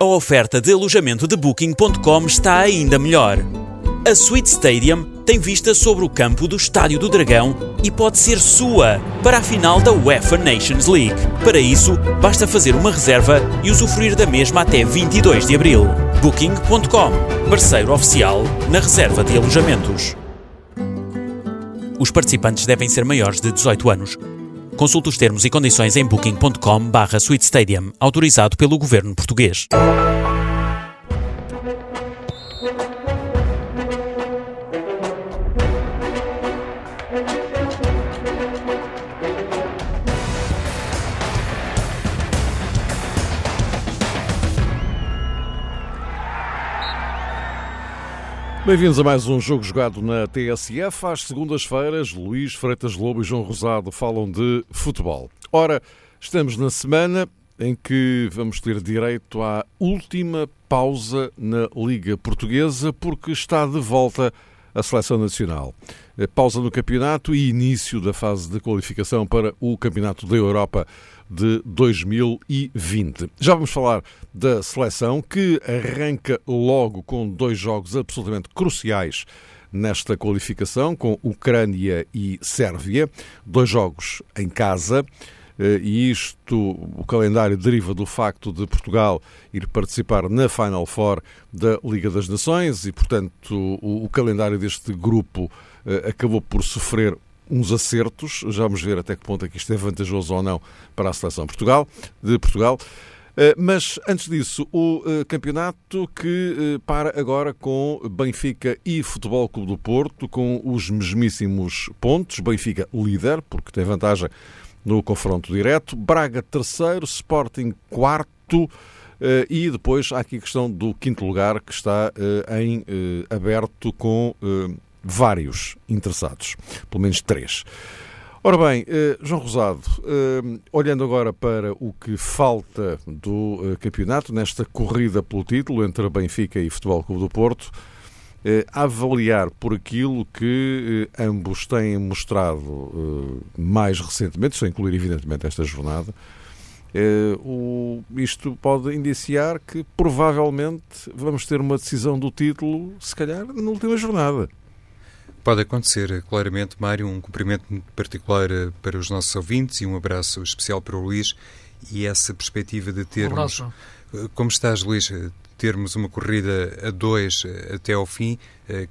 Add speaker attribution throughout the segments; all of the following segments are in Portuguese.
Speaker 1: a oferta de alojamento de Booking.com está ainda melhor. A Suite Stadium tem vista sobre o campo do Estádio do Dragão e pode ser sua para a final da UEFA Nations League. Para isso, basta fazer uma reserva e usufruir da mesma até 22 de abril. Booking.com, parceiro oficial na reserva de alojamentos. Os participantes devem ser maiores de 18 anos. Consulte os termos e condições em booking.com/suitestadium, autorizado pelo governo português.
Speaker 2: Bem-vindos a mais um jogo jogado na TSF. Às segundas-feiras, Luís Freitas Lobo e João Rosado falam de futebol. Ora, estamos na semana em que vamos ter direito à última pausa na Liga Portuguesa, porque está de volta a seleção nacional. Pausa no campeonato e início da fase de qualificação para o Campeonato da Europa de 2020. Já vamos falar da seleção que arranca logo com dois jogos absolutamente cruciais nesta qualificação, com Ucrânia e Sérvia, dois jogos em casa. Eh, e isto, o calendário deriva do facto de Portugal ir participar na Final Four da Liga das Nações e, portanto, o, o calendário deste grupo eh, acabou por sofrer uns acertos. Já vamos ver até que ponto é que isto é vantajoso ou não para a seleção Portugal, de Portugal. Eh, mas antes disso, o eh, campeonato que eh, para agora com Benfica e Futebol Clube do Porto, com os mesmíssimos pontos. Benfica líder, porque tem vantagem no confronto direto. Braga terceiro, Sporting quarto. E depois há aqui a questão do quinto lugar, que está em aberto com vários interessados, pelo menos três. Ora bem, eh, João Rosado, eh, olhando agora para o que falta do eh, campeonato, nesta corrida pelo título entre Benfica e Futebol Clube do Porto, avaliar por aquilo que ambos têm mostrado mais recentemente, sem incluir evidentemente esta jornada, isto pode indiciar que provavelmente vamos ter uma decisão do título, se calhar, na última jornada.
Speaker 3: Pode acontecer, claramente, Mário. Um cumprimento muito particular eh, para os nossos ouvintes e um abraço especial para o Luís e essa perspectiva de termos. Um eh, como estás, Luís? Eh, termos uma corrida a dois até ao fim,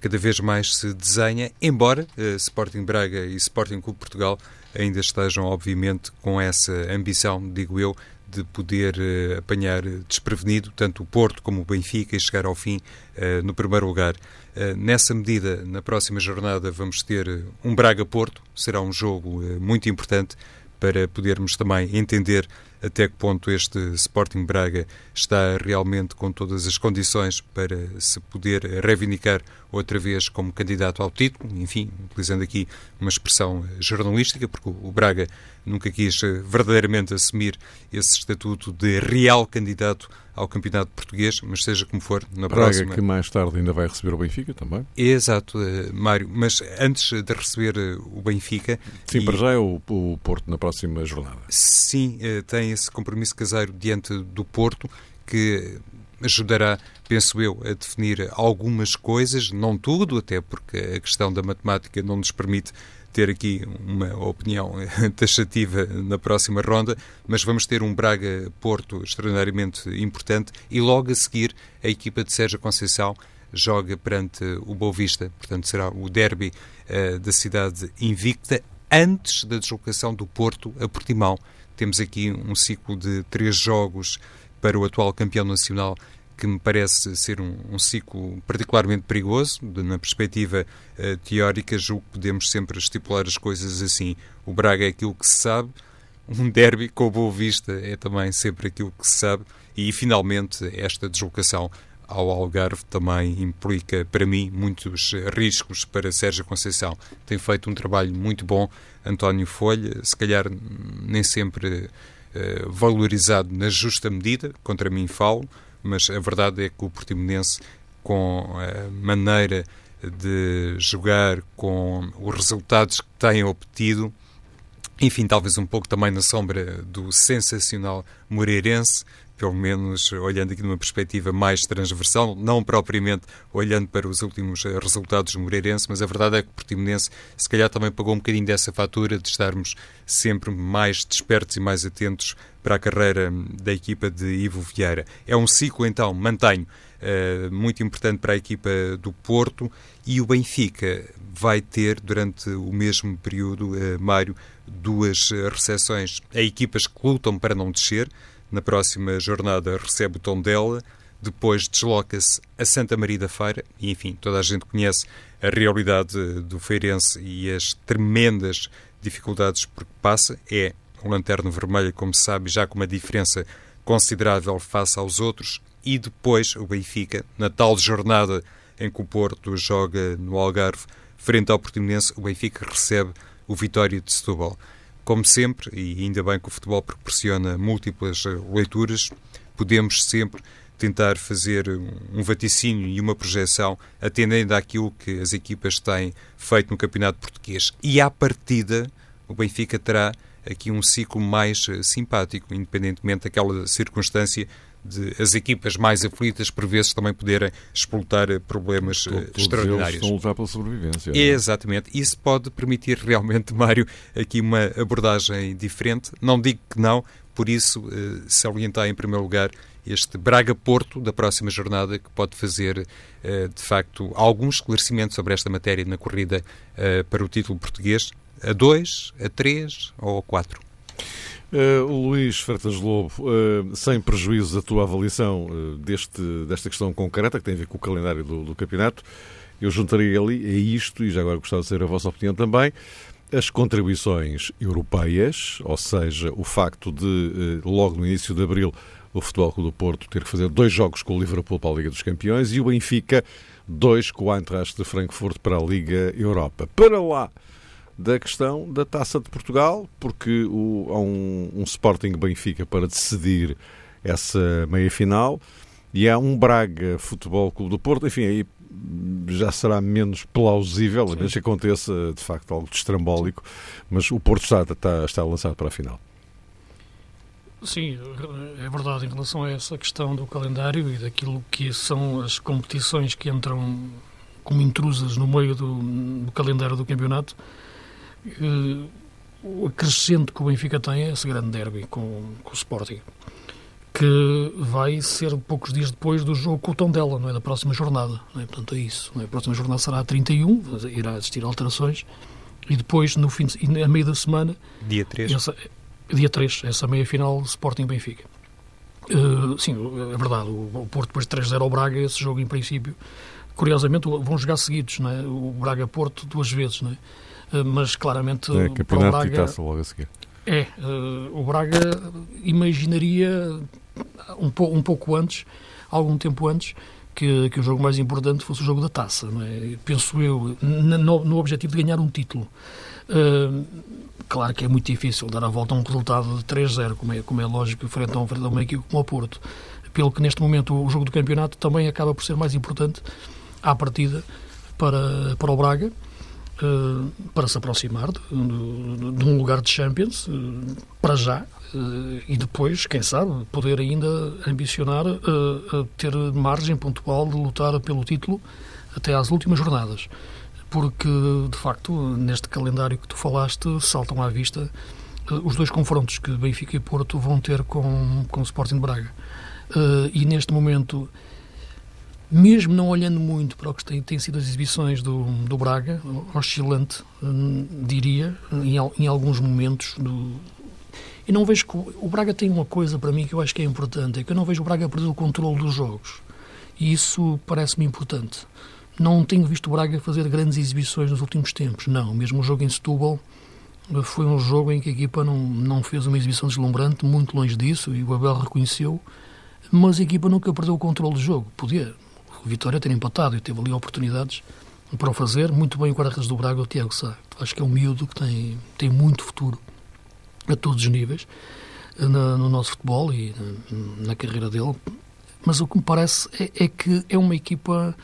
Speaker 3: cada vez mais se desenha, embora Sporting Braga e Sporting Clube Portugal ainda estejam, obviamente, com essa ambição, digo eu, de poder uh, apanhar desprevenido tanto o Porto como o Benfica e chegar ao fim uh, no primeiro lugar. Uh, nessa medida, na próxima jornada vamos ter um Braga-Porto, será um jogo muito importante para podermos também entender até que ponto este Sporting Braga está realmente com todas as condições para se poder reivindicar outra vez como candidato ao título, enfim, utilizando aqui uma expressão jornalística, porque o Braga nunca quis verdadeiramente assumir esse estatuto de real candidato ao Campeonato Português, mas seja como for, na
Speaker 2: Braga
Speaker 3: próxima...
Speaker 2: que mais tarde ainda vai receber o Benfica também.
Speaker 3: Exato, uh, Mário, mas antes de receber uh, o Benfica...
Speaker 2: Sim, e... para já é o, o, Porto na próxima jornada.
Speaker 3: Sim, uh, tem esse compromisso caseiro diante do Porto, que ajudará, penso eu, a definir algumas coisas, não tudo, até porque a questão da matemática não nos permite ter aqui uma opinião taxativa na próxima ronda, mas vamos ter um Braga-Porto extraordinariamente importante e logo a seguir a equipa de Sérgio Conceição joga perante o Boa Vista, portanto será o derby uh, da cidade invicta antes da deslocação do Porto a Portimão. Temos aqui um ciclo de três jogos para o atual campeão nacional que me parece ser um, um ciclo particularmente perigoso, de, na perspectiva uh, teórica, julgo que podemos sempre estipular as coisas assim. O Braga é aquilo que se sabe, um derby com Boa Vista é também sempre aquilo que se sabe, e finalmente esta deslocação ao Algarve também implica, para mim, muitos riscos para Sérgio Conceição. Tem feito um trabalho muito bom, António Folha, se calhar nem sempre uh, valorizado na justa medida, contra mim falo, mas a verdade é que o Portimonense, com a maneira de jogar, com os resultados que tem obtido, enfim, talvez um pouco também na sombra do sensacional Moreirense, pelo menos olhando aqui numa perspectiva mais transversal, não propriamente olhando para os últimos eh, resultados do Moreirense, mas a verdade é que o Portimonense se calhar também pagou um bocadinho dessa fatura de estarmos sempre mais despertos e mais atentos para a carreira hum, da equipa de Ivo Vieira. É um ciclo, então, mantenho, uh, muito importante para a equipa do Porto e o Benfica vai ter durante o mesmo período, uh, Mário, duas recepções a equipas que lutam para não descer, na próxima jornada recebe o Tondela, depois desloca-se a Santa Maria da Feira, e enfim, toda a gente conhece a realidade do Feirense e as tremendas dificuldades por que passa. É um lanterno vermelho, como se sabe, já com uma diferença considerável face aos outros. E depois o Benfica, na tal jornada em que o Porto joga no Algarve, frente ao Portimonense, o Benfica recebe o Vitória de Setúbal. Como sempre, e ainda bem que o futebol proporciona múltiplas eh, leituras, podemos sempre tentar fazer um vaticínio e uma projeção atendendo àquilo que as equipas têm feito no Campeonato Português. E à partida, o Benfica terá aqui um ciclo mais eh, simpático, independentemente daquela circunstância de as equipas mais aflitas, por vezes, também poderem explotar eh, problemas
Speaker 2: Todos
Speaker 3: extraordinários.
Speaker 2: Eles estão a lutar pela sobrevivência.
Speaker 3: É? Exatamente. Isso pode permitir realmente, Mário, aqui uma abordagem diferente. Não digo que não, por isso, eh, salientar em primeiro lugar este Braga-Porto da próxima jornada, que pode fazer, eh, de facto, algum esclarecimento sobre esta matéria na corrida para o título português. A 2, a 3 ou a 4?
Speaker 2: Uh, Luís Freitas Lobo, uh, sem prejuízo da tua avaliação uh, deste, desta questão concreta, que tem a ver com o calendário do, do, campeonato, eu juntaria ali a isto, e já agora gostava de saber a vossa opinião também, as contribuições europeias, ou seja, o facto de, logo no início de abril, o Futebol Clube do Porto ter que fazer dois jogos com o Liverpool para a Liga dos Campeões e o Benfica dois com o Eintracht de Frankfurt para a Liga Europa. Para lá da questão da Taça de Portugal, porque o, há um, um Sporting Benfica para decidir essa meia-final e há um Braga Futebol Clube do Porto, enfim, aí já será menos plausível, a menos que aconteça de facto algo destrambólico, mas o Porto está, está, está lançado para a final.
Speaker 4: Sim, é verdade em relação a essa questão do calendário e daquilo que são as competições que entram como intrusas no meio do, do calendário do campeonato o acrescente que o Benfica tem é esse grande derby com, com o Sporting, que vai ser poucos dias depois do jogo com o Tondela, não é? Da próxima jornada, é? Portanto, é isso. É? A próxima jornada será a 31, irá existir alterações, e depois, no fim de, a meio da semana...
Speaker 3: Dia 3.
Speaker 4: Essa, dia 3, essa meia-final Sporting-Benfica. Uh, sim, é verdade, o, o Porto depois de 3-0 ao Braga, esse jogo em princípio, curiosamente vão jogar seguidos, não é? O Braga-Porto duas vezes, não é? Eh, mas claramente
Speaker 2: é, campeonato Braga, e taça logo a seguir.
Speaker 4: É, uh, o Braga imaginaria um, po, um pouco antes, algum tempo antes, que, que, o jogo mais importante fosse o jogo da taça, é? Penso eu, no, no objetivo de ganhar um título. Uh, claro que é muito difícil dar a volta a um resultado de 3-0, como é, como é lógico, frente a, um, frente a uma equipe como o Porto. Pelo que neste momento o jogo do campeonato também acaba por ser mais importante à partida para, para o Braga uh, para se aproximar de, de, de, um lugar de Champions, uh, para já, uh, e depois, quem sabe, poder ainda ambicionar ter margem pontual de lutar pelo título até às últimas jornadas. Porque, de facto, neste calendário que tu falaste, saltam à vista os dois confrontos que Benfica e Porto vão ter com, com o Sporting de Braga. e neste momento mesmo não olhando muito para o que têm, têm sido as exibições do, do Braga, oscilante, hum, diria, em, em, alguns momentos. Do... E não vejo que o Braga tem uma coisa para mim que eu acho que é importante, é que eu não vejo o Braga perder o controle dos jogos. E isso parece-me importante. Não tenho visto o Braga fazer grandes exibições nos últimos tempos, não. Mesmo o jogo em Setúbal eh, foi um jogo em que a equipa não, não fez uma exibição deslumbrante, muito longe disso, e o Abel reconheceu, mas a equipa nunca perdeu o controle do jogo. Podia, o Vitória ter empatado e teve ali oportunidades para o fazer. Muito bem o guarda-redes do Braga, o Tiago Sá. Acho que é um miúdo que tem, tem muito futuro a todos os níveis na, no nosso futebol e na, na, carreira dele. Mas o que me parece é, é, que é uma equipa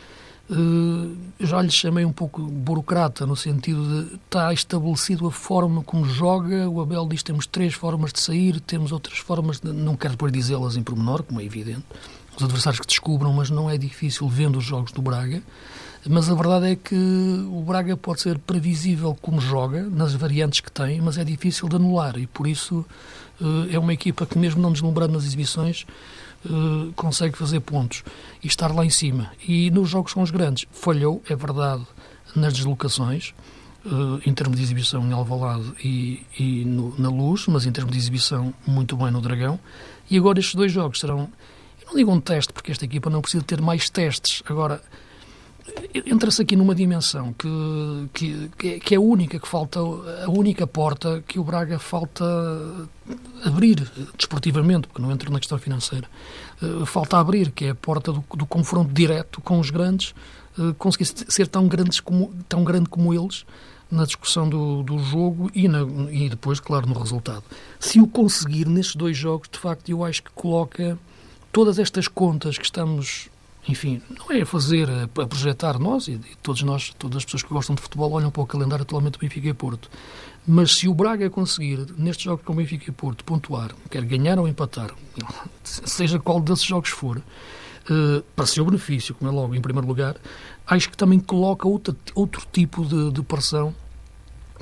Speaker 4: Uh, já lhe chamei um pouco burocrata, no sentido de está estabelecido a forma como joga. O Abel diz temos três formas de sair, temos outras formas, de, não quero depois dizê-las em pormenor, como é evidente. Os adversários que descubram, mas não é difícil vendo os jogos do Braga. Mas a verdade é que o Braga pode ser previsível como joga, nas variantes que tem, mas é difícil de anular e por isso uh, é uma equipa que, mesmo não deslumbrando nas exibições, uh, consegue fazer pontos e estar lá em cima. E nos jogos com os grandes, falhou, é verdade, nas deslocações, uh, em termos de exibição em Alvalade e, e no, na Luz, mas em termos de exibição muito bem no Dragão. E agora estes dois jogos serão, não digo um teste, porque esta equipa não precisa ter mais testes. Agora, entra-se aqui numa dimensão que, que, que, é única, que falta, a única porta que o Braga falta abrir desportivamente, porque não entra na questão financeira, uh, falta abrir, que é a porta do, do confronto direto com os grandes, uh, conseguir ser tão, grandes como, tão grande como eles na discussão do, do jogo e, na, e depois, claro, no resultado. Se o conseguir nestes dois jogos, de facto, eu acho que coloca todas estas contas que estamos enfim, não é a fazer, a projetar nós e todos nós, todas as pessoas que gostam de futebol olham para o calendário atualmente do Benfica e Porto. Mas se o Braga conseguir, nestes jogos com o Benfica e Porto, pontuar, quer ganhar ou empatar, seja qual desses jogos for, uh, para seu benefício, como é logo, em primeiro lugar, acho que também coloca outro, outro tipo de, de pressão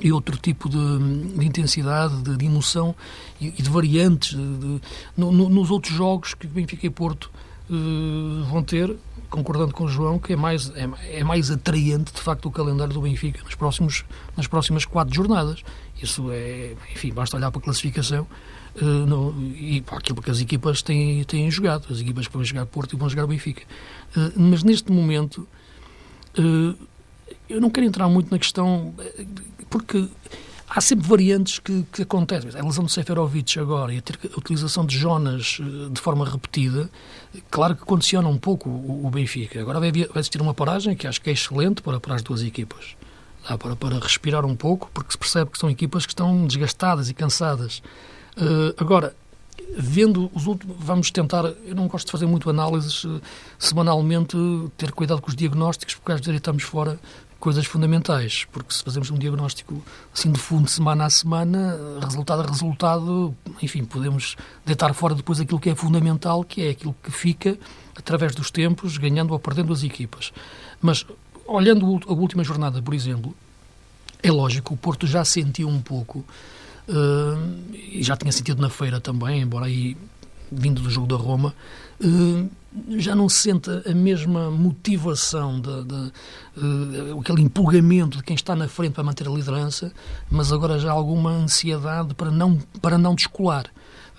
Speaker 4: e outro tipo de, de intensidade, de, de, emoção e, de variantes de, no, no, nos outros jogos que Benfica e Porto uh, vão ter, concordando com o João, que é mais, é, é, mais atraente, de facto, o calendário do Benfica nos próximos, nas próximas quatro jornadas. Isso é, enfim, basta olhar para a classificação uh, no, e para aquilo que as equipas têm, têm jogado. As equipas que vão jogar Porto e vão jogar Benfica. Uh, mas neste momento, eu não quero entrar muito na questão, porque há sempre variantes que, que acontecem. A lesão de Seferovic agora e a, utilização de Jonas eh, de forma repetida, claro que condiciona um pouco o, o Benfica. Agora vai, vai existir uma paragem que acho que é excelente para, para as duas equipas. Dá para, para respirar um pouco, porque se percebe que são equipas que estão desgastadas e cansadas. Uh, agora, vendo os últimos, vamos tentar, eu não gosto de fazer muito análises uh, semanalmente, ter cuidado com os diagnósticos, porque às vezes estamos fora coisas fundamentais, porque se fazemos um diagnóstico assim de fundo, semana a semana, resultado a resultado, enfim, podemos deitar fora depois aquilo que é fundamental, que é aquilo que fica através dos tempos, ganhando ou perdendo as equipas. Mas, olhando a última jornada, por exemplo, é lógico, o Porto já sentiu um pouco, uh, e já tinha sentido na feira também, embora aí vindo do jogo da Roma, uh, já não se sente a mesma motivação, de, de, uh, aquele empolgamento de quem está na frente para manter a liderança, mas agora já há alguma ansiedade para não, para não descolar.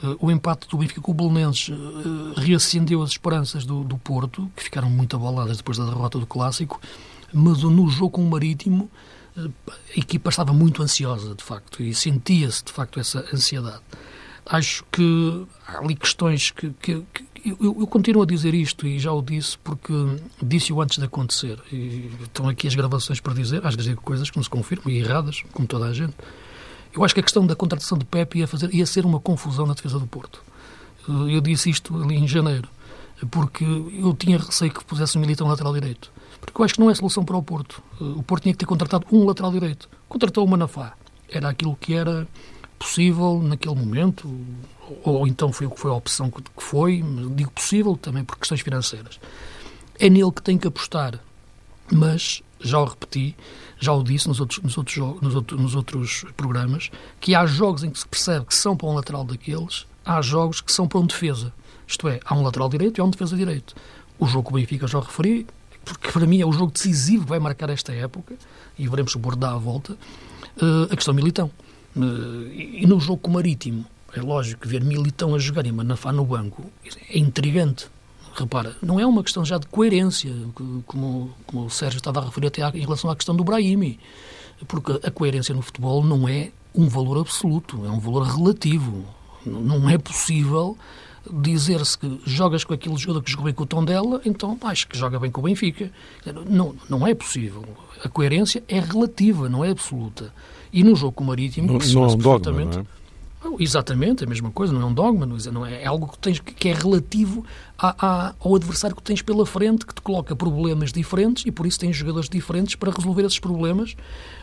Speaker 4: Uh, o empate do Benfica com o Belenenses uh, reacendeu as esperanças do, do Porto, que ficaram muito abaladas depois da derrota do Clássico, mas no jogo com o Marítimo a equipa estava muito ansiosa, de facto, e sentia-se, de facto, essa ansiedade. Acho que há ali questões que, que, que eu, eu, continuo a dizer isto e já o disse porque disse-o antes de acontecer. E estão aqui as gravações para dizer, às vezes coisas que não se confirmam e erradas, como toda a gente. Eu acho que a questão da contratação de Pepe ia, fazer, ia ser uma confusão na defesa do Porto. Eu disse isto ali em janeiro, porque eu tinha receio que pusesse um militão lateral direito. Porque eu acho que não é solução para o Porto. O Porto tinha que ter contratado um lateral direito. Contratou o Manafá. Era aquilo que era possível naquele momento, ou então foi o que foi a opção que foi, digo possível também por questões financeiras. É nele que tem que apostar, mas já o repeti, já o disse nos outros, nos outros, nos outros, nos outros programas, que há jogos em que se percebe que são para um lateral daqueles, há jogos que são para um defesa. Isto é, há um lateral direito e há um defesa direito. O jogo que o Benfica já referi, porque para mim é o jogo decisivo que vai marcar esta época, e veremos se o Bordo dá a volta, uh, a questão Militão. Uh, e no jogo com o Marítimo, é lógico, ver Militão a jogar e Manafá no banco é intrigante. Repara, não é uma questão já de coerência, como, como o Sérgio estava a referir até em relação à questão do Brahimi. Porque a coerência no futebol não é um valor absoluto, é um valor relativo. Não é possível dizer-se que jogas com aquele jogador que jogou bem com o tom dela, então acho que joga bem com o Benfica. Não, não é possível. A coerência é relativa, não é absoluta. E no jogo com o Marítimo,
Speaker 2: não, não é um dogma, não é?
Speaker 4: Exatamente, é a mesma coisa, não é um dogma, não é, é algo que, tens, que é relativo a, a, ao adversário que tens pela frente, que te coloca problemas diferentes e por isso tens jogadores diferentes para resolver esses problemas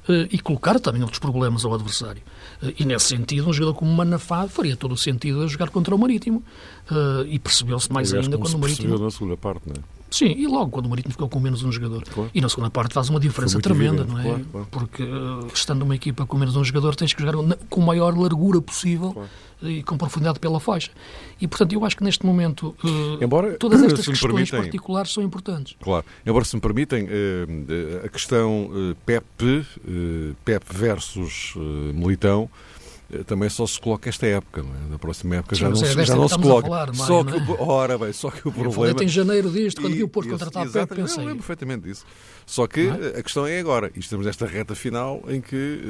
Speaker 4: uh, e colocar também outros problemas ao adversário. Uh, e nesse sentido, um jogador como Manafá faria todo o sentido a jogar contra o Marítimo uh, e percebeu-se mais ainda quando o Marítimo.
Speaker 2: na segunda parte, não é?
Speaker 4: Sim, e logo quando o Marítimo ficou com menos um jogador. Claro. E na segunda parte faz uma diferença tremenda,
Speaker 2: evidente,
Speaker 4: não é?
Speaker 2: Claro, claro.
Speaker 4: Porque uh, estando uma equipa com menos um jogador, tens que jogar com a maior largura possível e com profundidade pela faixa. E portanto, eu acho que neste momento uh,
Speaker 2: Embora,
Speaker 4: todas estas questões
Speaker 2: permitem-
Speaker 4: particulares são importantes.
Speaker 2: Claro. Embora, se me permitem, eh, a questão eh, Pep, eh, Pep versus eh, Militão, eh, também só se coloca esta época, não é? Na próxima época
Speaker 4: Sim,
Speaker 2: já não,
Speaker 4: é
Speaker 2: se, já não se
Speaker 4: a
Speaker 2: coloca.
Speaker 4: falar, Mário,
Speaker 2: só
Speaker 4: não
Speaker 2: que
Speaker 4: é?
Speaker 2: ora bem, só que o
Speaker 4: Eu falei
Speaker 2: problema...
Speaker 4: em janeiro disto, quando vi o Porto contratar
Speaker 2: esse-
Speaker 4: Pep,
Speaker 2: exatamente,
Speaker 4: pensei.
Speaker 2: Eu lembro perfeitamente disso. Só que
Speaker 4: é?
Speaker 2: a questão é agora. E estamos nesta reta final em que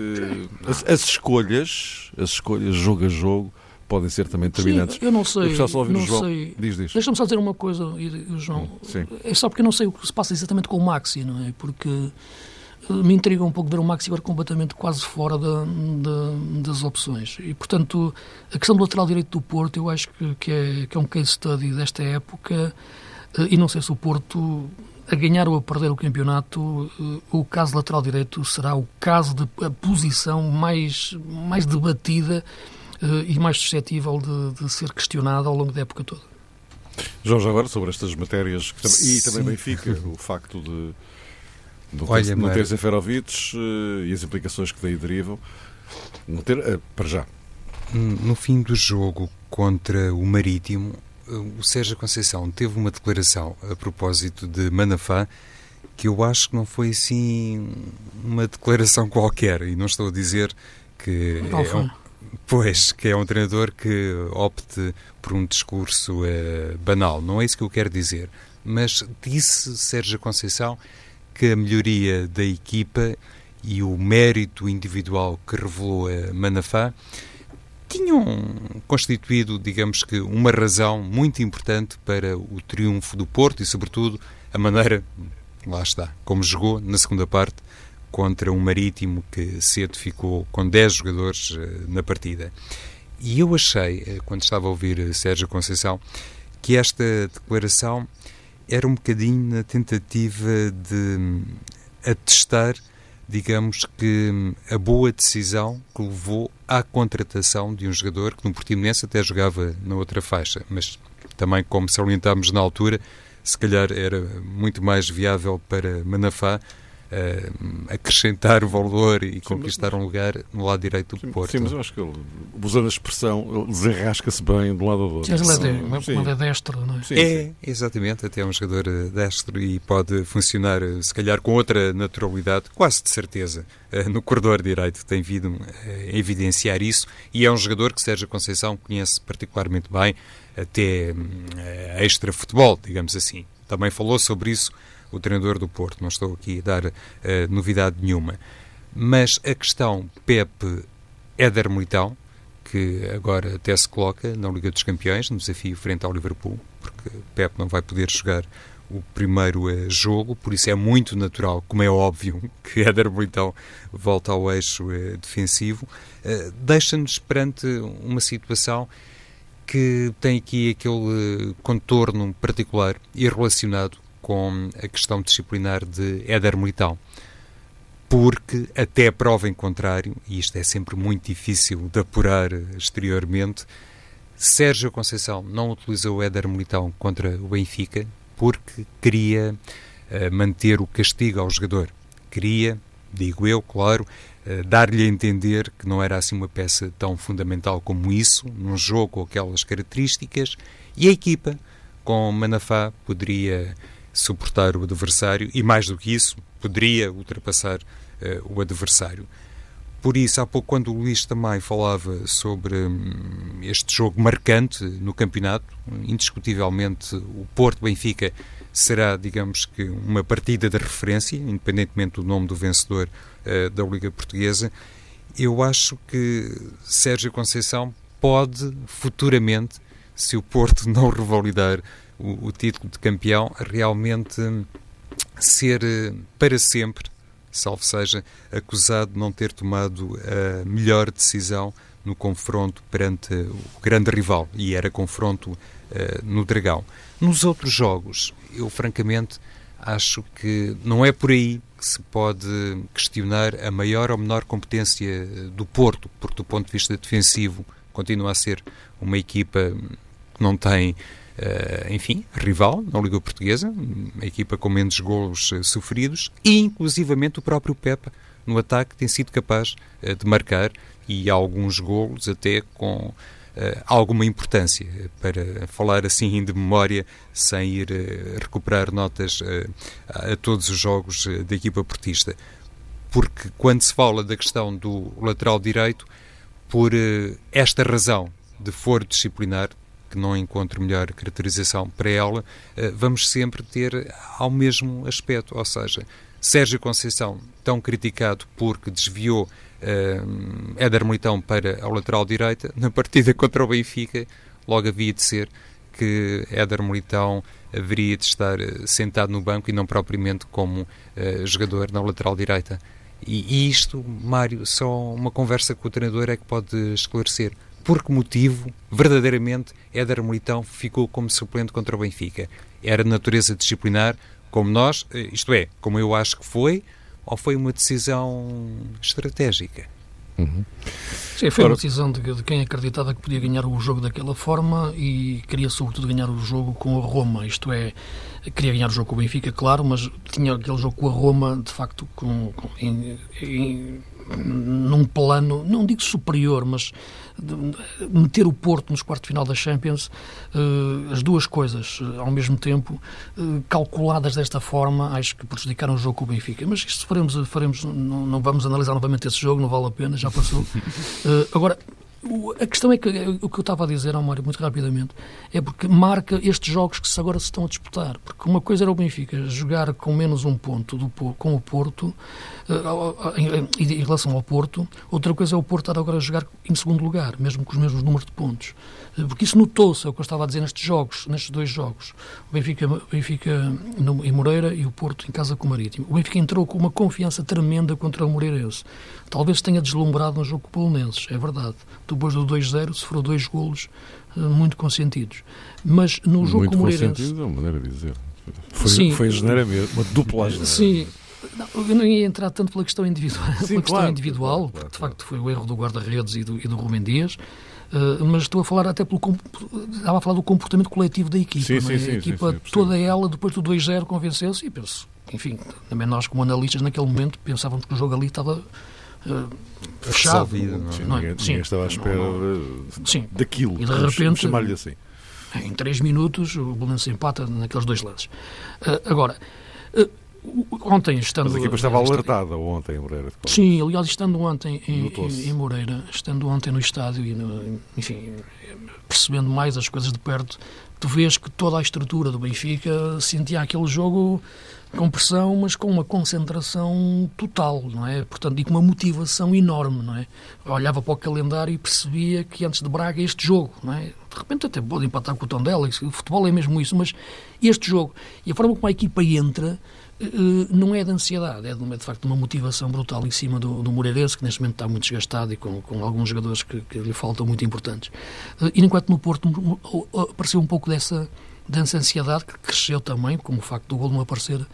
Speaker 2: eh, as, as escolhas, as escolhas jogo a jogo, podem ser também determinantes.
Speaker 4: Sim, eu não sei.
Speaker 2: Eu só ouvir
Speaker 4: não
Speaker 2: o João.
Speaker 4: sei.
Speaker 2: Diz, diz.
Speaker 4: Deixa-me só dizer uma coisa, João.
Speaker 2: Sim.
Speaker 4: É só porque eu não sei o que se passa exatamente com o Maxi, não é? Porque eh, me intriga um pouco ver o Maxi agora completamente quase fora da- da- das opções. E, portanto, a questão do lateral direito do Porto, eu acho que, que é, que é um case study desta época. eh, E não sei se o Porto, a ganhar ou a perder o campeonato, eh, o caso lateral direito será o caso de a posição mais, mais debatida eh, e mais suscetível de, de ser questionada ao longo da época toda.
Speaker 2: João, já agora sobre estas matérias e também
Speaker 3: Sim.
Speaker 2: Benfica, o facto de não ter,
Speaker 3: Olha,
Speaker 2: não ter. Seferovic eh, e as implicações que daí derivam. Não ter, eh, para já.
Speaker 3: No fim do jogo contra o Marítimo, o Sérgio Conceição teve uma declaração a propósito de Manafá que eu acho que não foi assim uma declaração qualquer e não estou a dizer que é um, pois que é um treinador que opte por um discurso eh, banal não é isso que eu quero dizer mas disse Sérgio Conceição que a melhoria da equipa e o mérito individual que revelou a Manafá tinham constituído, digamos que, uma razão muito importante para o triunfo do Porto e, sobretudo, a maneira, lá está, como jogou na segunda parte contra um Marítimo que cedo ficou com 10 jogadores eh, na partida. E eu achei, eh, quando estava a ouvir eh, Sérgio Conceição, que esta declaração era um bocadinho na tentativa de hum, atestar, digamos que, hum, a boa decisão que levou à contratação de um jogador que no Portimonense até jogava na outra faixa, mas também, como salientámos na altura, se calhar era muito mais viável para Manafá acrescentar valor e conquistar um lugar no lado direito do
Speaker 2: Sim,
Speaker 3: Porto.
Speaker 2: sim, mas eu acho que ele, usando a expressão, ele desenrasca-se bem de um lado ao outro.
Speaker 4: Ele é, de,
Speaker 2: Sim.
Speaker 4: ele é destro, não é?
Speaker 2: Sim,
Speaker 3: É,
Speaker 2: sim.
Speaker 3: exatamente, até é um jogador eh, destro e pode funcionar, eh, se calhar, com outra naturalidade, quase de certeza. Eh, No corredor direito tem vindo eh, a evidenciar isso e é um jogador que Sérgio Conceição conhece particularmente bem, até hum, eh, extra-futebol, digamos assim. Também falou sobre isso o treinador do Porto, não estou aqui a dar eh, novidade nenhuma. Mas a questão Pepe Éder Militão, que agora até se coloca na Liga dos Campeões, no desafio frente ao Liverpool, porque Pep não vai poder jogar o primeiro eh, jogo, por isso é muito natural, como é óbvio, que Éder Militão volta ao eixo eh, defensivo, deixa-nos perante uma situação que tem aqui aquele contorno particular e relacionado com a questão disciplinar de Éder Militão porque até prova em contrário, e isto é sempre muito difícil de apurar exteriormente, Sérgio Conceição não utilizou Éder Militão contra o Benfica porque queria eh, manter o castigo ao jogador. Queria, digo eu, claro, eh, dar-lhe a entender que não era assim uma peça tão fundamental como isso, num jogo com aquelas características, e a equipa, com Manafá, poderia suportar o adversário e, mais do que isso, poderia ultrapassar eh, o adversário. Por isso, há pouco, quando o Luís também falava sobre hum, este jogo marcante no campeonato, indiscutivelmente o Porto-Benfica será, digamos que, uma partida de referência, independentemente do nome do vencedor eh, da Liga Portuguesa. Eu acho que Sérgio Conceição pode futuramente, se o Porto não revalidar o, o título de campeão, realmente ser eh, para sempre, salvo seja, acusado de não ter tomado a melhor decisão no confronto perante o grande rival, e era confronto uh, no Dragão. Nos outros jogos, eu francamente acho que não é por aí que se pode questionar a maior ou menor competência do Porto, porque do ponto de vista defensivo continua a ser uma equipa que não tem Uh, enfim, rival na Liga Portuguesa, uma equipa com menos golos uh, sofridos, e inclusivamente o próprio Pepa no ataque tem sido capaz uh, de marcar e alguns golos até com alguma importância, para falar assim de memória, sem ir recuperar notas a todos os jogos da equipa portista. Porque quando se fala da questão do lateral direito, por esta razão de foro disciplinar, que não encontro melhor caracterização para ela, eh, vamos sempre ter ao mesmo aspecto, ou seja, Sérgio Conceição, tão criticado porque desviou uh, Éder Militão para a lateral direita, na partida contra o Benfica, logo havia de ser que Éder Militão haveria de estar eh, sentado no banco e não propriamente como uh, jogador na lateral direita. E, e isto, Mário, só uma conversa com o treinador é que pode esclarecer por que motivo, verdadeiramente, Éder Militão ficou como suplente contra o Benfica? Era de natureza disciplinar, como nós, eh, isto é, como eu acho que foi, ou foi uma decisão estratégica?
Speaker 4: Uhum. Sim, foi uma decisão de, de, quem acreditava que podia ganhar o jogo daquela forma e queria sobretudo ganhar o jogo com a Roma, isto é, queria ganhar o jogo com o Benfica, claro, mas tinha aquele jogo com a Roma, de facto, com, com em, em, num plano, não digo superior, mas meter o Porto nos quartos de final da Champions, uh, as duas coisas uh, ao mesmo tempo, uh, calculadas desta forma, acho que prejudicaram o jogo com o Benfica. Mas isto faremos, faremos não, não vamos analisar novamente esse jogo, não vale a pena, já passou. agora, a questão é que o que eu estava a dizer Mário, muito rapidamente, é porque marca estes jogos que agora se estão a disputar. Porque uma coisa era o Benfica jogar com menos um ponto do, com o Porto, em, em, relação ao Porto, outra coisa é o Porto estar agora a jogar em segundo lugar, mesmo com os mesmos números de pontos. Porque isso notou-se, é o que eu estava a dizer nestes jogos, nestes dois jogos. O Benfica, Benfica no, em Moreira e o Porto em casa com o Marítimo. O Benfica entrou com uma confiança tremenda contra o Moreirense. Talvez tenha deslumbrado no jogo com o Polonenses, é verdade. Depois do 2-0 sofreu dois golos uh, muito consentidos. Mas no jogo
Speaker 2: muito
Speaker 4: com o Moreirense... Muito
Speaker 2: consentido é uma maneira de dizer. Foi, Sim, foi geneira mesmo, uma dupla geneira.
Speaker 4: Sim, não, eu não ia entrar tanto pela questão individual, Sim, pela questão individual claro, porque de facto foi o erro do guarda-redes e do, e do Rubem Dias, uh, mas estou a falar até pelo estava a falar do comportamento coletivo da equipa.
Speaker 2: Sim, sim,
Speaker 4: é?
Speaker 2: sim,
Speaker 4: a equipa toda ela, depois do 2-0, convenceu-se e penso, enfim, também nós como analistas naquele momento pensávamos que o jogo ali estava uh, fechado.
Speaker 2: Resolvido, não, é? não é? ninguém, ninguém, estava à espera não, não. Sim. daquilo.
Speaker 4: E de repente,
Speaker 2: chamar-lhe assim.
Speaker 4: Em três minutos, o Belenense empata naqueles dois lances. Uh, agora, uh, Ontem, estando.
Speaker 2: Mas a equipa estava alertada ontem em Moreira.
Speaker 4: Sim, aliás, estando ontem em, em, em, Moreira, estando ontem no estádio e, no, enfim, percebendo mais as coisas de perto, tu vês que toda a estrutura do Benfica sentia aquele jogo com pressão, mas com uma concentração total, não é? Portanto, e com uma motivação enorme, não é? Olhava para o calendário e percebia que antes de Braga este jogo, não é? De repente até pode empatar com o Tondela, o futebol é mesmo isso, mas este jogo e a forma como a equipa entra eh, não é de ansiedade, é de, de facto uma motivação brutal em cima do, do Moreirense, que neste momento está muito desgastado e com, com alguns jogadores que, que lhe faltam muito importantes. Eh, e enquanto no Porto apareceu um pouco dessa, dessa ansiedade, que cresceu também, como o facto do gol não aparecer,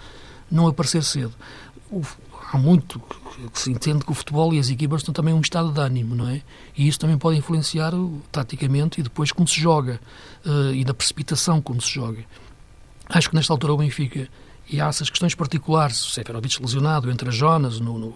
Speaker 4: não aparecer cedo. O, há muito que se entende que o futebol e as equipas estão também um estado de ânimo, não é? E isso também pode influenciar taticamente e depois como se joga uh, e na precipitação como se joga. Acho que nesta altura o Benfica e há essas questões particulares, o Seferovic lesionado, entre as Jonas, no, no,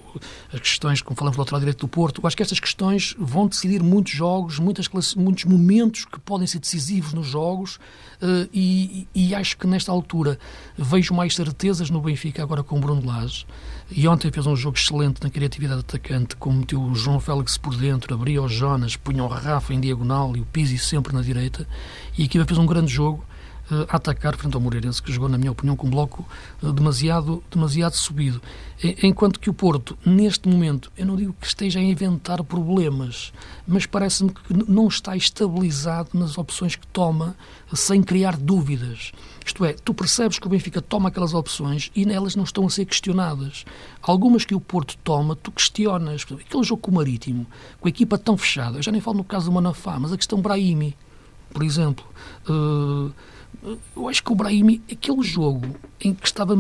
Speaker 4: as questões, como falamos do lateral direito do Porto, acho que estas questões vão decidir muitos jogos, muitas, muitos momentos que podem ser decisivos nos jogos uh, e, e, acho que nesta altura vejo mais certezas no Benfica agora com o Bruno Lage. E ontem fez um jogo excelente na criatividade atacante, como meteu o João Félix por dentro, abria o Jonas, punha o Rafa em diagonal e o Pizzi sempre na direita e a equipa fez um grande jogo a atacar frente ao Moreirense, que jogou, na minha opinião, com um bloco demasiado, demasiado subido. Enquanto que o Porto, neste momento, eu não digo que esteja a inventar problemas, mas parece-me que não está estabilizado nas opções que toma sem criar dúvidas. Isto é, tu percebes que o Benfica toma aquelas opções e nelas não estão a ser questionadas. Algumas que o Porto toma, tu questionas. Aquele jogo com o Marítimo, com a equipa tão fechada, eu já nem falo no caso do Manafá, mas a questão Brahimi, por exemplo. Uh, eu acho que o Brahimi, aquele jogo em que estava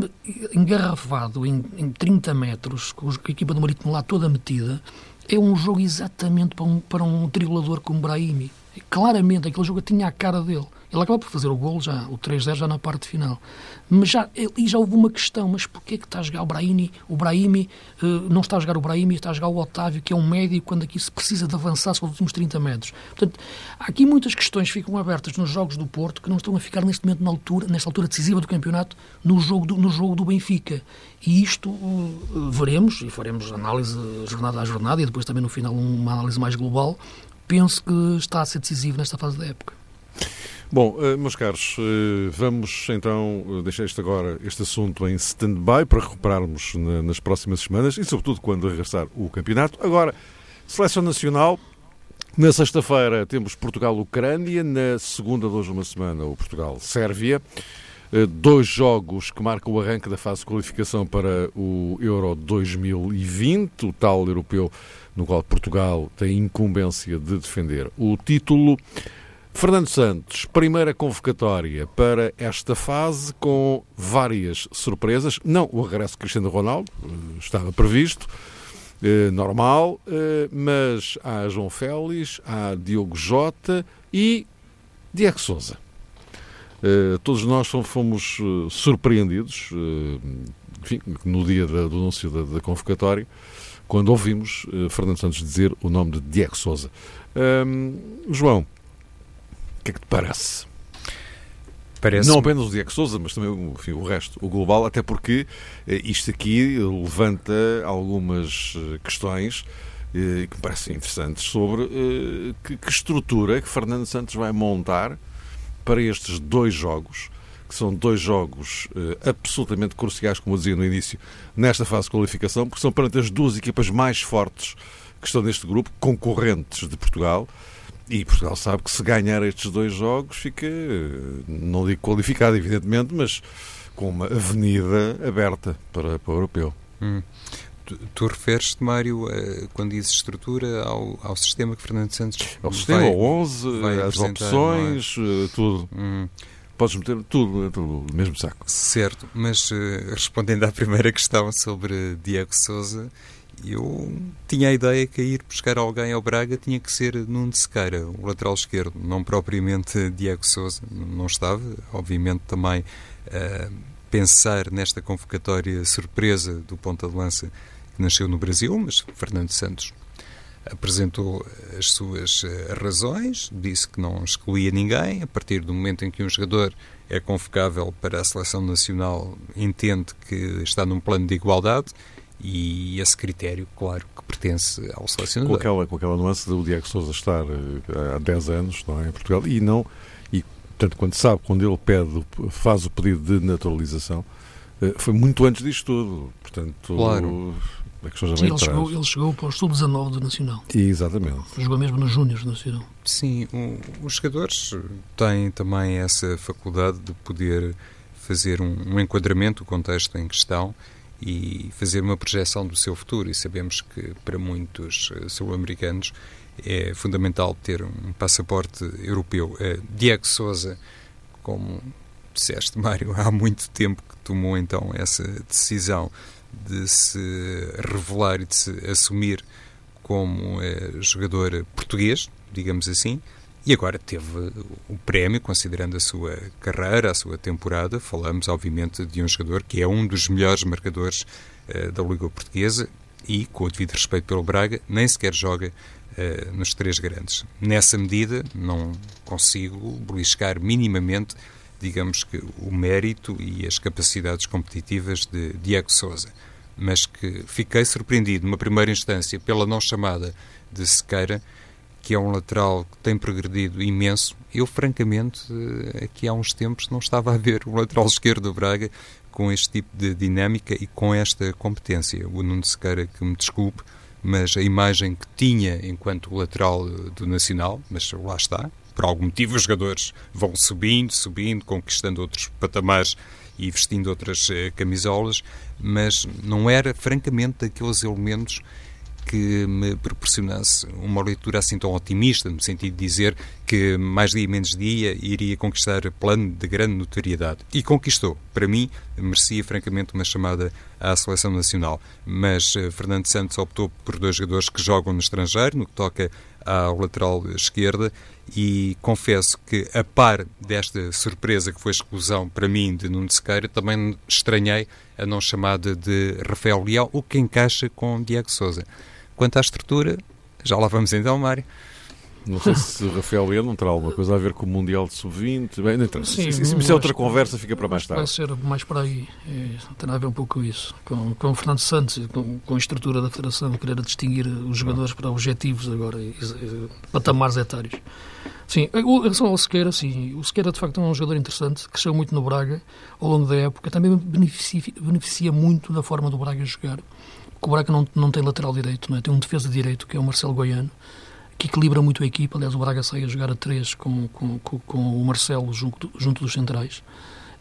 Speaker 4: engarrafado em, em 30 metros, com a equipa do Marítimo lá toda metida, é um jogo exatamente para um, para um tribulador como Brahimi. Claramente, aquele jogo tinha a cara dele. Ele acaba por fazer o gol já, o 3-0 já na parte final. Mas já, e já houve uma questão, mas porquê que está a jogar o Brahimi? O Brahimi uh, não está a jogar o Brahimi, está a jogar o Otávio, que é um médio, quando aqui se precisa de avançar sobre os últimos 30 metros. Portanto, há aqui muitas questões que ficam abertas nos jogos do Porto que não estão a ficar neste momento na altura, nesta altura decisiva do campeonato, no jogo do, no jogo do Benfica. E isto uh, veremos, e faremos análise jornada a jornada, e depois também no final uma análise mais global, penso que está a ser decisivo nesta fase da época.
Speaker 2: Bom, eh, meus caros, eh, vamos então eh, deixar este agora, este assunto em stand-by para recuperarmos nas próximas semanas e, sobretudo, quando regressar o campeonato. Agora, seleção nacional. Na sexta-feira temos Portugal-Ucrânia, na segunda de hoje uma semana o Portugal-Sérvia. Dois jogos que marcam o arranque da fase de qualificação para o Euro 2020, o tal europeu no qual Portugal tem incumbência de defender o título. Fernando Santos, primeira convocatória para esta fase com várias surpresas. Não o regresso de Cristiano Ronaldo, eh, estava previsto, eh, normal, eh, mas há João Félix, há Diogo Jota e Diego Souza. todos nós fomos surpreendidos, enfim, no dia do anúncio da, convocatória, quando ouvimos Fernando Santos dizer o nome de Diego Souza. João, o que é que te parece?
Speaker 3: Parece
Speaker 2: não apenas o Diego Souza, mas também enfim, o resto, o global, até porque eh, isto aqui levanta algumas eh, questões eh, que me parecem interessantes sobre que, que estrutura que Fernando Santos vai montar para estes dois jogos, que são dois jogos absolutamente cruciais, como eu dizia no início, nesta fase de qualificação, porque são perante as duas equipas mais fortes que estão neste grupo, concorrentes de Portugal. E Portugal sabe que se ganhar estes dois jogos fica, não digo qualificado, evidentemente, mas com uma avenida aberta para, para o europeu. Hum.
Speaker 3: Tu, tu referes-te, Mário, quando dizes estrutura, ao, ao sistema que Fernando Santos
Speaker 2: Ao sistema, ao 11, as é? opções, é? tudo. Hum. Podes meter tudo, no mesmo saco.
Speaker 3: Certo, mas respondendo à primeira questão sobre Diego Souza, eu tinha a ideia que ir buscar alguém ao Braga tinha que ser Nuno Sequeira, o lateral esquerdo, não propriamente Diego Souza. Não estava, obviamente, também uh, pensar nesta convocatória surpresa do ponta de lança que nasceu no Brasil, mas Fernando Santos apresentou as suas eh, razões, disse que não excluía ninguém. A partir do momento em que um jogador é convocável para a seleção nacional, entende que está num plano de igualdade e esse critério, claro, que pertence ao selecionador.
Speaker 2: Com aquela, com aquela nuance do Diego Sousa estar uh, há 10 anos não é, em Portugal e não, e portanto, quando sabe, quando ele pede, faz o pedido de naturalização, uh, foi muito antes disto tudo. Portanto,
Speaker 3: claro.
Speaker 2: Já
Speaker 4: Sim, ele, chegou, ele chegou para o sub-19 do Nacional.
Speaker 2: Exatamente.
Speaker 4: Jogou mesmo nos Júniors do Nacional.
Speaker 3: Sim, um, os jogadores têm também essa faculdade de poder fazer um, um enquadramento, o contexto em questão, e fazer uma projeção do seu futuro. E sabemos que para muitos eh, sul-americanos é fundamental ter um passaporte europeu. Uh, Diego Souza, como disseste, Mário, há muito tempo que tomou então essa decisão de se revelar e de se assumir como uh, jogador português, digamos assim, e agora teve o prémio, considerando a sua carreira, a sua temporada. Falamos, obviamente, de um jogador que é um dos melhores marcadores uh, da Liga Portuguesa e, com o devido respeito pelo Braga, nem sequer joga uh, nos três grandes. Nessa medida, não consigo beliscar minimamente, digamos que, o mérito e as capacidades competitivas de Diego Souza. Mas que fiquei surpreendido, numa primeira instância, pela não chamada de Sequeira que é um lateral que tem progredido imenso. Eu, francamente, eh, aqui há uns tempos não estava a ver o lateral esquerdo do Braga com este tipo de dinâmica e com esta competência. O Nuno Sequeira, que me desculpe, mas a imagem que tinha enquanto lateral eh, do Nacional, mas lá está, por algum motivo os jogadores vão subindo, subindo, conquistando outros patamares e vestindo outras eh, camisolas, mas não era, francamente, daqueles elementos que me proporcionasse uma leitura assim tão otimista, no sentido de dizer que mais dia menos dia iria conquistar plano de grande notoriedade. E conquistou. Para mim, merecia francamente uma chamada à seleção nacional. Mas uh, Fernando Santos optou por dois jogadores que jogam no estrangeiro, no que toca ao lateral esquerda, e confesso que, a par desta surpresa que foi a exclusão para mim de Nuno Sequeira, também estranhei a não chamada de Rafael Leão, o que encaixa com Diego Souza. Quanto à estrutura, já lá vamos então, Mário.
Speaker 2: Não sei se o Rafael Leão não terá alguma coisa a ver com o Mundial de Sub-20. Bem, então, Sim, isso, isso é outra conversa, fica para mais tarde.
Speaker 4: Vai ser mais para aí. É, tem a ver um pouco com isso. Com, com o Fernando Santos, com, com a estrutura da Federação, querer distinguir os jogadores para objetivos agora, e, e, patamares etários. Sim, em relação ao Sequeira, sim, o Sequeira de facto é um jogador interessante, cresceu muito no Braga ao longo da época, também beneficia, beneficia muito da forma do Braga jogar que o Braga não, não tem lateral direito, não é? tem um defesa de direito, que é o Marcelo Goiano, que equilibra muito a equipa. Aliás, o Braga sai a jogar a três com, com, com, com o Marcelo junto, junto dos centrais.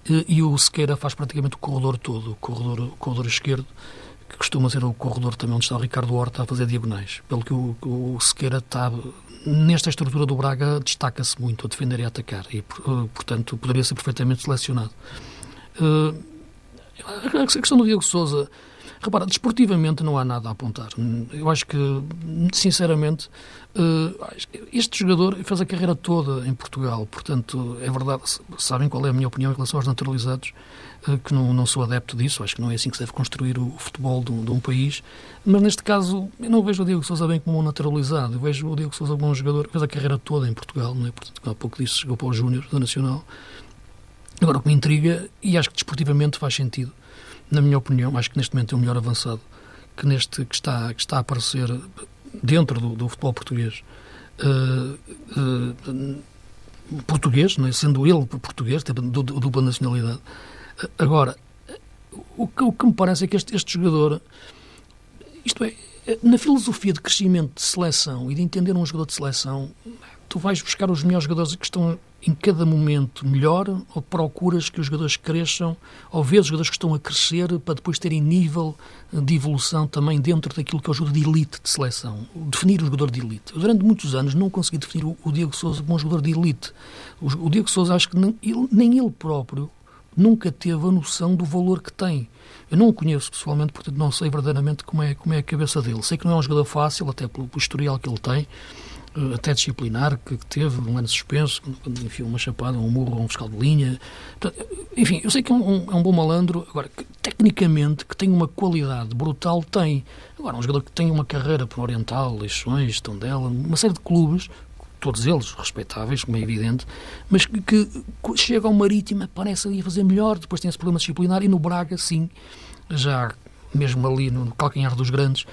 Speaker 4: E, e, o Sequeira faz praticamente o corredor todo, o corredor, o corredor esquerdo, que costuma ser o corredor também onde está o Ricardo Horta a fazer diagonais. Pelo que o, o Sequeira está, nesta estrutura do Braga, destaca-se muito a defender e a atacar. E, portanto, poderia ser perfeitamente selecionado. Uh, a questão do Diego Souza Repara, desportivamente não há nada a apontar. Eu acho que, sinceramente, eh, este jogador fez a carreira toda em Portugal, portanto, é verdade, sabem qual é a minha opinião em relação aos naturalizados, eh, que não, não sou adepto disso, acho que não é assim que se deve construir o futebol de um, de um país, mas neste caso eu não vejo o Diego Sousa bem como um naturalizado, eu vejo o Diego Sousa como um jogador que fez a carreira toda em Portugal, não é? portanto, há pouco disso chegou para o Júnior da Nacional. Agora, o que me intriga, e acho que desportivamente faz sentido, na minha opinião, acho que neste momento é o melhor avançado que, neste, que, está, que está a aparecer dentro do, do futebol português. Uh, uh, português, é? sendo ele português, tipo, dupla nacionalidade. Uh, agora, o que, o que me parece é que este, este jogador, isto é, na filosofia de crescimento de seleção e de entender um jogador de seleção, tu vais buscar os melhores jogadores que estão em cada momento melhor ou procuras que os jogadores cresçam ou vês os jogadores que estão a crescer para depois terem nível de evolução também dentro daquilo que é o jogador de elite de seleção. Definir o jogador de elite. Eu, durante muitos anos não consegui definir o, Diego Sousa como um jogador de elite. O, Diego Sousa acho que nem ele próprio nunca teve a noção do valor que tem. Eu não o conheço pessoalmente, portanto não sei verdadeiramente como é, como é a cabeça dele. Sei que não é um jogador fácil, até pelo, pelo historial que ele tem, eh, até disciplinar, que, teve um ano suspenso, quando enfiou uma chapada, um murro, um fiscal de linha. Enfim, eu sei que é um, é um bom malandro, agora, que, tecnicamente, que tem uma qualidade brutal, tem. Agora, um jogador que tem uma carreira por Oriental, Leixões, Tondela, uma série de clubes, todos eles respeitáveis, como é evidente, mas que, que chega ao Marítimo, parece ali a fazer melhor, depois tem esse problema disciplinar, e no Braga, sim, já mesmo ali no calcanhar dos grandes,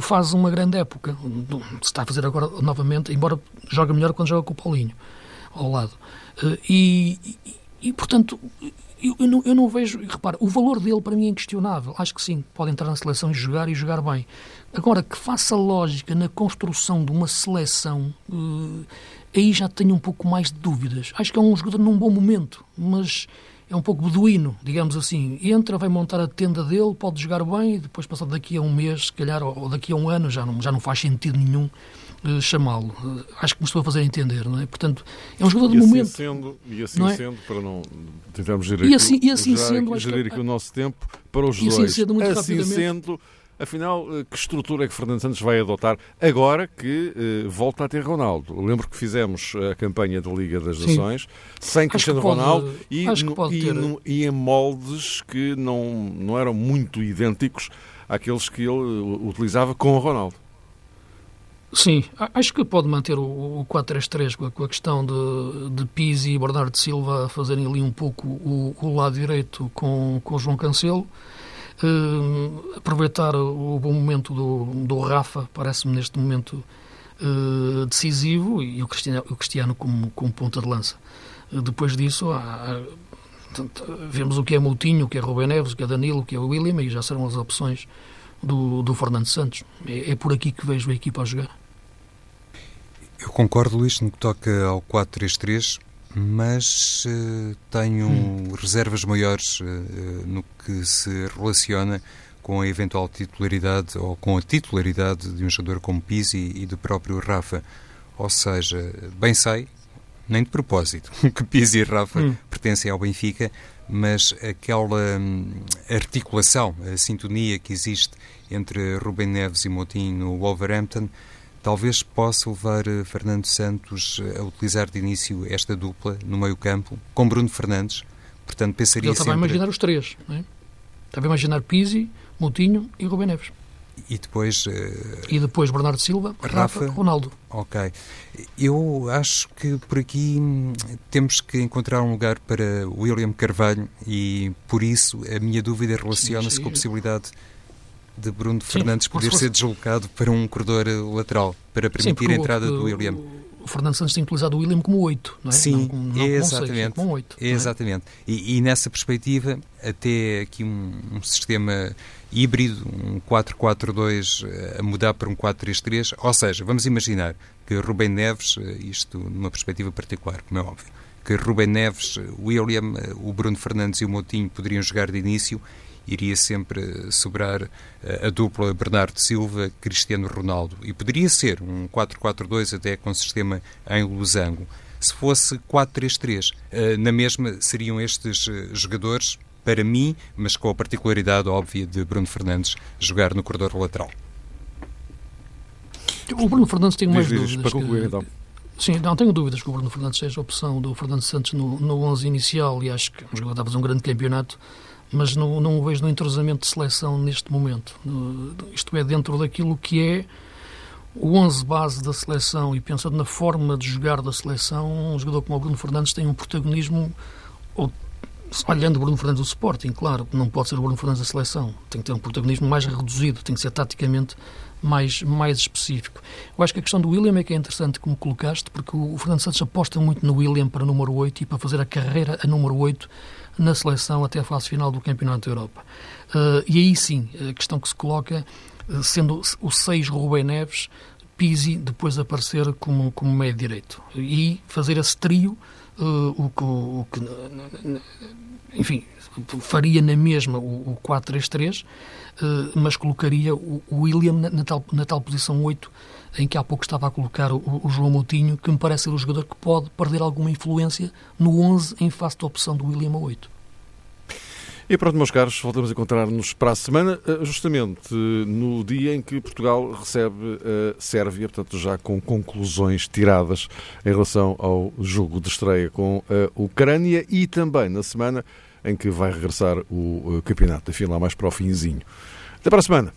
Speaker 4: faz uma grande época. Se está a fazer agora novamente, embora joga melhor quando joga com o Paulinho ao lado. Eh, e, e, e portanto, eu, eu, não, eu não vejo. Repara, o valor dele para mim é inquestionável. Acho que sim, pode entrar na seleção e jogar e jogar bem. Agora, que faça lógica na construção de uma seleção, uh, aí já tenho um pouco mais de dúvidas. Acho que é um jogador num bom momento, mas é um pouco beduíno, digamos assim. Entra, vai montar a tenda dele, pode jogar bem e depois, passado daqui a um mês, se calhar, ou daqui a um ano, já não, já não faz sentido nenhum uh, chamá-lo. Uh, acho que me estou a fazer entender, não é? Portanto, é um jogador de
Speaker 2: assim
Speaker 4: momento.
Speaker 2: Sendo, e assim é? sendo, para não tentarmos gerir, e
Speaker 4: assim,
Speaker 2: aqui,
Speaker 4: e assim sendo,
Speaker 2: gerir aqui o nosso tempo para os
Speaker 4: e
Speaker 2: dois.
Speaker 4: Assim sendo, muito
Speaker 2: assim
Speaker 4: rapidamente,
Speaker 2: sendo Afinal, eh, que estrutura é que Fernando Santos vai adotar agora que eh, volta a ter Ronaldo? lembro que fizemos a campanha da Liga das Nações sem Cristiano pode, Ronaldo e, no, e, no, e, em moldes que não, não eram muito idênticos àqueles que ele eh, utilizava com o Ronaldo.
Speaker 4: Sim, acho que pode manter o, 4-3-3 com a questão de, de Pizzi e Bernardo Silva fazerem ali um pouco o, o lado direito com, com o João Cancelo. Uh, aproveitar o bom momento do, do Rafa, parece-me neste momento uh, decisivo e o Cristiano, o Cristiano como, como ponta de lança. Uh, depois disso, há, vemos o que é Moutinho, o que é Rubem Neves, o que é Danilo, o que é William, e já serão as opções do, do Fernando Santos. É, é por aqui que vejo a equipa a jogar.
Speaker 3: Eu concordo, Luís, no que toca ao 4-3-3, mas uh, tenho hum. reservas maiores uh, no que se relaciona com a eventual titularidade ou com a titularidade de um jogador como Pizzi e do próprio Rafa. Ou seja, bem sei, nem de propósito, que Pizzi e Rafa hum. pertencem ao Benfica, mas aquela hum, articulação, a sintonia que existe entre Rubem Neves e Moutinho no Wolverhampton talvez possa levar eh, Fernando Santos a utilizar de início esta dupla no meio-campo com Bruno Fernandes. Portanto, pensaria
Speaker 4: Ele estava
Speaker 3: sempre...
Speaker 4: a imaginar os três, não é? Estava a imaginar Pizzi, Moutinho e Rubem Neves.
Speaker 3: E depois... Uh...
Speaker 4: E depois Bernardo Silva, Rafa, Rafa, Ronaldo.
Speaker 3: Ok. Eu acho que por aqui hum, temos que encontrar um lugar para William Carvalho e por isso a minha dúvida relaciona-se com a possibilidade de Bruno Sim, Fernandes poder ser deslocado para um corredor lateral, para permitir Sim, a entrada do William.
Speaker 4: O Fernando Santos tem utilizado o William como 8, não é?
Speaker 3: Sim,
Speaker 4: não, não
Speaker 3: exatamente.
Speaker 4: Como 8,
Speaker 3: é? Exatamente. E, e, nessa perspectiva, até aqui um, um sistema híbrido, um 4-4-2 eh, a mudar para um 4-3-3, ou seja, vamos imaginar que Rubem Neves, eh, isto numa perspectiva particular, como é óbvio, que Rubem Neves, William, eh, o Bruno Fernandes e o Moutinho poderiam jogar de início iria sempre sobrar eh, a dupla Bernardo Silva, Cristiano Ronaldo. E poderia ser um 4-4-2 até com sistema em losango. Se fosse 4-3-3, eh, na mesma seriam estes eh, jogadores, para mim, mas com a particularidade óbvia de Bruno Fernandes jogar no corredor lateral.
Speaker 4: O Bruno Fernandes tem mais dúvidas.
Speaker 2: Para concluir, que... então.
Speaker 4: Sim, não tenho dúvidas que o Bruno Fernandes seja a opção do Fernando Santos no, no 11 inicial e acho que o jogador está a fazer um grande campeonato mas não, não o vejo no entrosamento de seleção neste momento. Isto é, dentro daquilo que é o 11 base da seleção e pensando na forma de jogar da seleção, um jogador como o Bruno Fernandes tem um protagonismo, ou, olhando o Bruno Fernandes do Sporting, claro, não pode ser o Bruno Fernandes da seleção, tem que ter um protagonismo mais reduzido, tem que ser taticamente mais, mais específico. Eu acho que a questão do William é que é interessante como colocaste, porque o Fernando Santos aposta muito no William para número 8 e para fazer a carreira a número 8 na seleção até a fase final do Campeonato da Europa. Uh, e aí sim, a questão que se coloca, uh, sendo o 6 Rubem Neves, Pizzi depois aparecer como, como meio direito. E fazer esse trio, uh, o, o que, enfim, faria na mesma o, o 4-3-3, mas colocaria o, o William na, na, tal, na tal posição 8 em que há pouco estava a colocar o, o, João Moutinho, que me parece ser o jogador que pode perder alguma influência no 11 em face da opção do William a 8.
Speaker 2: E pronto, meus caros, voltamos a encontrar-nos para a semana, eh, justamente no dia em que Portugal recebe a Sérvia, portanto, já com conclusões tiradas em relação ao jogo de estreia com a Ucrânia e também na semana em que vai regressar o eh, campeonato, enfim, lá mais para o finzinho. Até para a semana.